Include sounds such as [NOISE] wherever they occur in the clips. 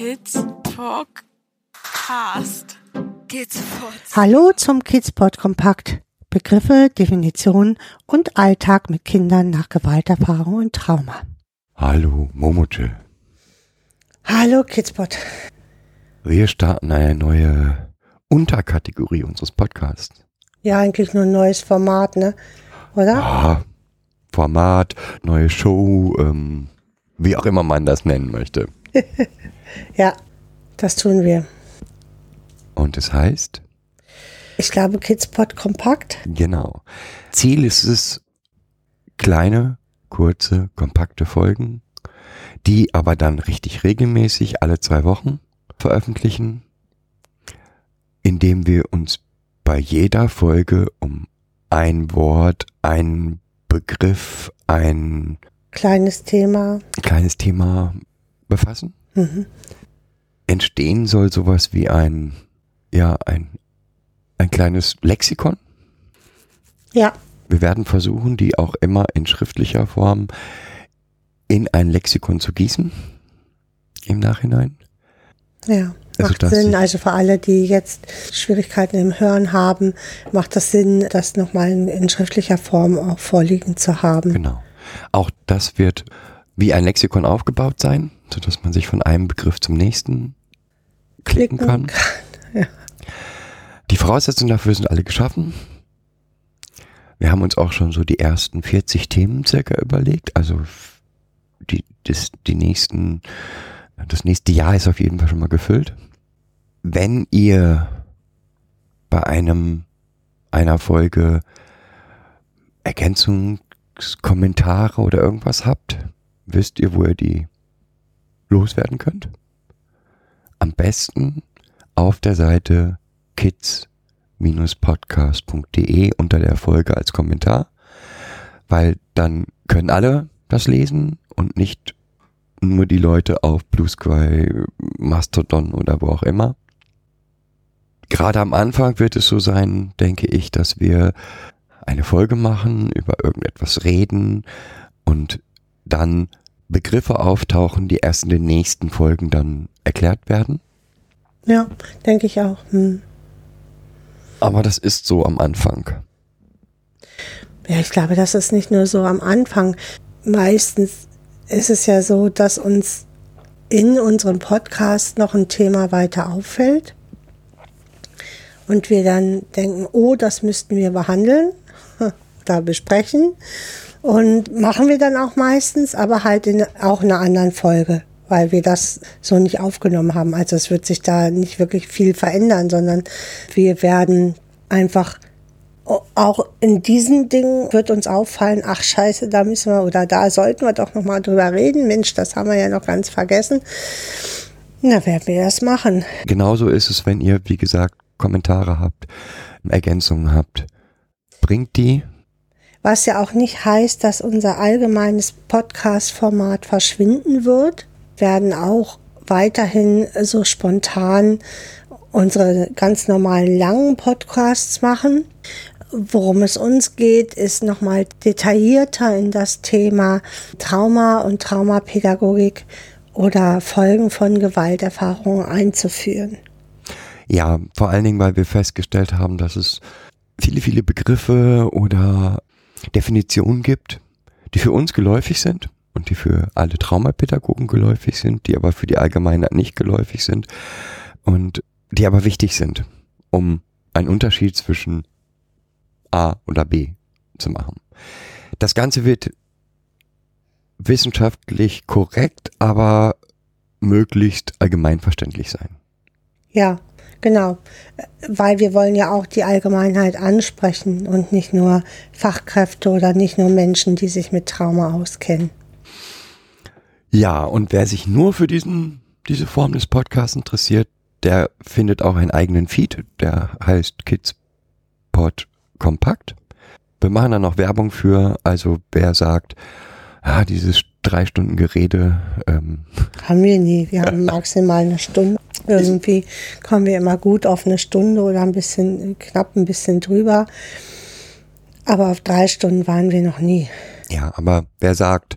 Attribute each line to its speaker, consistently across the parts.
Speaker 1: Kids Podcast.
Speaker 2: Kids Podcast.
Speaker 3: Hallo zum Kidspot Kompakt. Begriffe, Definitionen und Alltag mit Kindern nach Gewalterfahrung und Trauma.
Speaker 4: Hallo, Momoche.
Speaker 3: Hallo Kidspot.
Speaker 4: Wir starten eine neue Unterkategorie unseres Podcasts.
Speaker 3: Ja, eigentlich nur ein neues Format, ne? Oder?
Speaker 4: Ah, Format, neue Show, ähm, wie auch immer man das nennen möchte. [LAUGHS]
Speaker 3: Ja, das tun wir.
Speaker 4: Und es heißt,
Speaker 3: Ich glaube Kidspot Kompakt.
Speaker 4: genau, Ziel ist es, kleine, kurze, kompakte Folgen, die aber dann richtig regelmäßig alle zwei Wochen veröffentlichen, indem wir uns bei jeder Folge um ein Wort, einen Begriff, ein
Speaker 3: Kleines Thema.
Speaker 4: kleines Thema befassen.
Speaker 3: Mhm.
Speaker 4: Entstehen soll sowas wie ein, ja, ein, ein kleines Lexikon.
Speaker 3: Ja,
Speaker 4: Wir werden versuchen, die auch immer in schriftlicher Form in ein Lexikon zu gießen. Im Nachhinein.
Speaker 3: ja.
Speaker 4: Also,
Speaker 3: Macht
Speaker 4: dass
Speaker 3: Sinn. Also für alle, die jetzt Schwierigkeiten im Hören haben, macht das Sinn, das nochmal in, in schriftlicher Form auch vorliegen zu haben.
Speaker 4: Genau. Auch das wird wie ein Lexikon aufgebaut sein, sodass man sich von einem Begriff zum nächsten klicken,
Speaker 3: Klicken
Speaker 4: kann. [LAUGHS]
Speaker 3: Ja.
Speaker 4: Die Voraussetzungen dafür sind alle geschaffen. Wir haben uns auch schon so die ersten 40 Themen circa überlegt. Also die, das, die nächsten, das nächste Jahr ist auf jeden Fall schon mal gefüllt. Wenn ihr bei einem, einer Folge Ergänzungskommentare oder irgendwas habt, wisst ihr, wo ihr die loswerden könnt? Am besten auf der Seite kids-podcast.de unter der Folge als Kommentar, weil dann können alle das lesen und nicht nur die Leute auf Blue Sky, Mastodon oder wo auch immer. Gerade am Anfang wird es so sein, denke ich, dass wir eine Folge machen, über irgendetwas reden und dann Begriffe auftauchen, die erst in den nächsten Folgen dann erklärt werden.
Speaker 3: Ja, denke ich auch. Hm.
Speaker 4: Aber das ist so am Anfang.
Speaker 3: Ja, ich glaube, das ist nicht nur so am Anfang. Meistens ist es ja so, dass uns in unserem Podcast noch ein Thema weiter auffällt und wir dann denken, oh, das müssten wir behandeln, [LAUGHS] da besprechen und machen wir dann auch meistens, aber halt in auch einer anderen Folge, weil wir das so nicht aufgenommen haben. Also es wird sich da nicht wirklich viel verändern, sondern wir werden einfach auch in diesen Dingen wird uns auffallen, ach scheiße, da müssen wir oder da sollten wir doch noch mal drüber reden. Mensch, das haben wir ja noch ganz vergessen. Na, werden wir das machen.
Speaker 4: Genauso ist es, wenn ihr, wie gesagt, Kommentare habt, Ergänzungen habt. Bringt die.
Speaker 3: Was ja auch nicht heißt, dass unser allgemeines Podcast-Format verschwinden wird, werden auch weiterhin so spontan unsere ganz normalen langen Podcasts machen. Worum es uns geht, ist nochmal detaillierter in das Thema Trauma und Traumapädagogik oder Folgen von Gewalterfahrungen einzuführen.
Speaker 4: Ja, vor allen Dingen, weil wir festgestellt haben, dass es viele, viele Begriffe oder Definitionen gibt, die für uns geläufig sind und die für alle Traumapädagogen geläufig sind, die aber für die Allgemeinheit nicht geläufig sind und die aber wichtig sind, um einen Unterschied zwischen A oder B zu machen. Das Ganze wird wissenschaftlich korrekt, aber möglichst allgemeinverständlich sein.
Speaker 3: Ja, genau. Weil wir wollen ja auch die Allgemeinheit ansprechen und nicht nur Fachkräfte oder nicht nur Menschen, die sich mit Trauma auskennen.
Speaker 4: Ja, und wer sich nur für diesen, diese Form des Podcasts interessiert, der findet auch einen eigenen Feed, der heißt Kids Pod Kompakt. Wir machen da noch Werbung für, also wer sagt, ah, dieses drei Stunden Gerede, ähm,
Speaker 3: Haben wir nie. Wir haben maximal eine Stunde. Irgendwie kommen wir immer gut auf eine Stunde oder ein bisschen, knapp ein bisschen drüber. Aber auf drei Stunden waren wir noch nie.
Speaker 4: ja, aber wer sagt,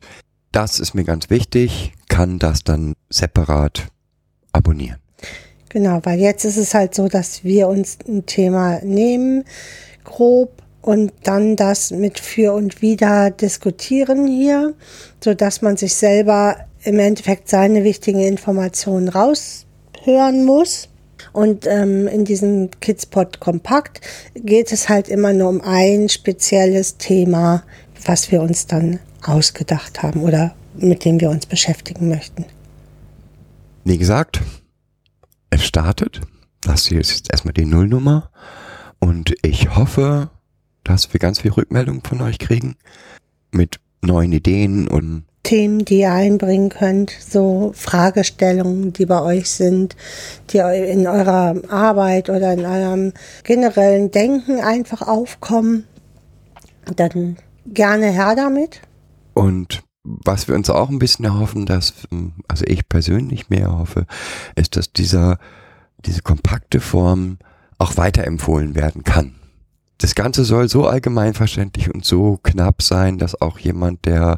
Speaker 4: das ist mir ganz wichtig, kann das dann separat abonnieren.
Speaker 3: Genau, weil jetzt ist es halt so, dass wir uns ein Thema nehmen, grob, und dann das mit für und wieder diskutieren hier, so dass man sich selber im Endeffekt seine wichtigen Informationen raushören muss. Und ähm, in diesem Kidspot Kompakt geht es halt immer nur um ein spezielles Thema, was wir uns dann ausgedacht haben oder mit dem wir uns beschäftigen möchten.
Speaker 4: Wie gesagt, es startet. Das hier ist jetzt erstmal die Nullnummer. Und ich hoffe, dass wir ganz viel Rückmeldung von euch kriegen mit neuen Ideen und
Speaker 3: Themen, die ihr einbringen könnt, so Fragestellungen, die bei euch sind, die in eurer Arbeit oder in eurem generellen Denken einfach aufkommen, dann gerne her damit.
Speaker 4: Und was wir uns auch ein bisschen erhoffen, dass, also ich persönlich mehr erhoffe, ist, dass dieser, diese kompakte Form auch weiterempfohlen werden kann. Das Ganze soll so allgemeinverständlich und so knapp sein, dass auch jemand, der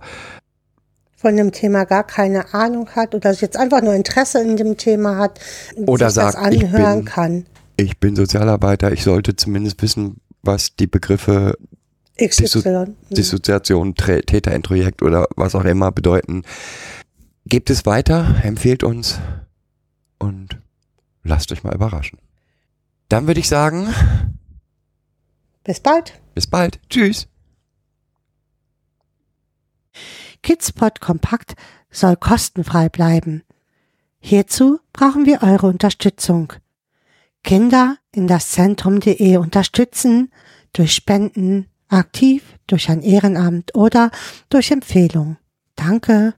Speaker 3: von dem Thema gar keine Ahnung hat oder jetzt einfach nur Interesse in dem Thema hat,
Speaker 4: oder sich sagt,
Speaker 3: das anhören
Speaker 4: ich bin,
Speaker 3: kann.
Speaker 4: Ich bin Sozialarbeiter, ich sollte zumindest wissen, was die Begriffe
Speaker 3: XY.
Speaker 4: Dissoziation, Täterintrojekt oder was auch immer bedeuten. Gebt es weiter, empfehlt uns und lasst euch mal überraschen. Dann würde ich sagen,
Speaker 3: bis bald.
Speaker 4: Bis bald. Tschüss.
Speaker 3: Kidspot Kompakt soll kostenfrei bleiben. Hierzu brauchen wir eure Unterstützung. Kinder in das Zentrum.de unterstützen durch Spenden, aktiv, durch ein Ehrenamt oder durch Empfehlung. Danke.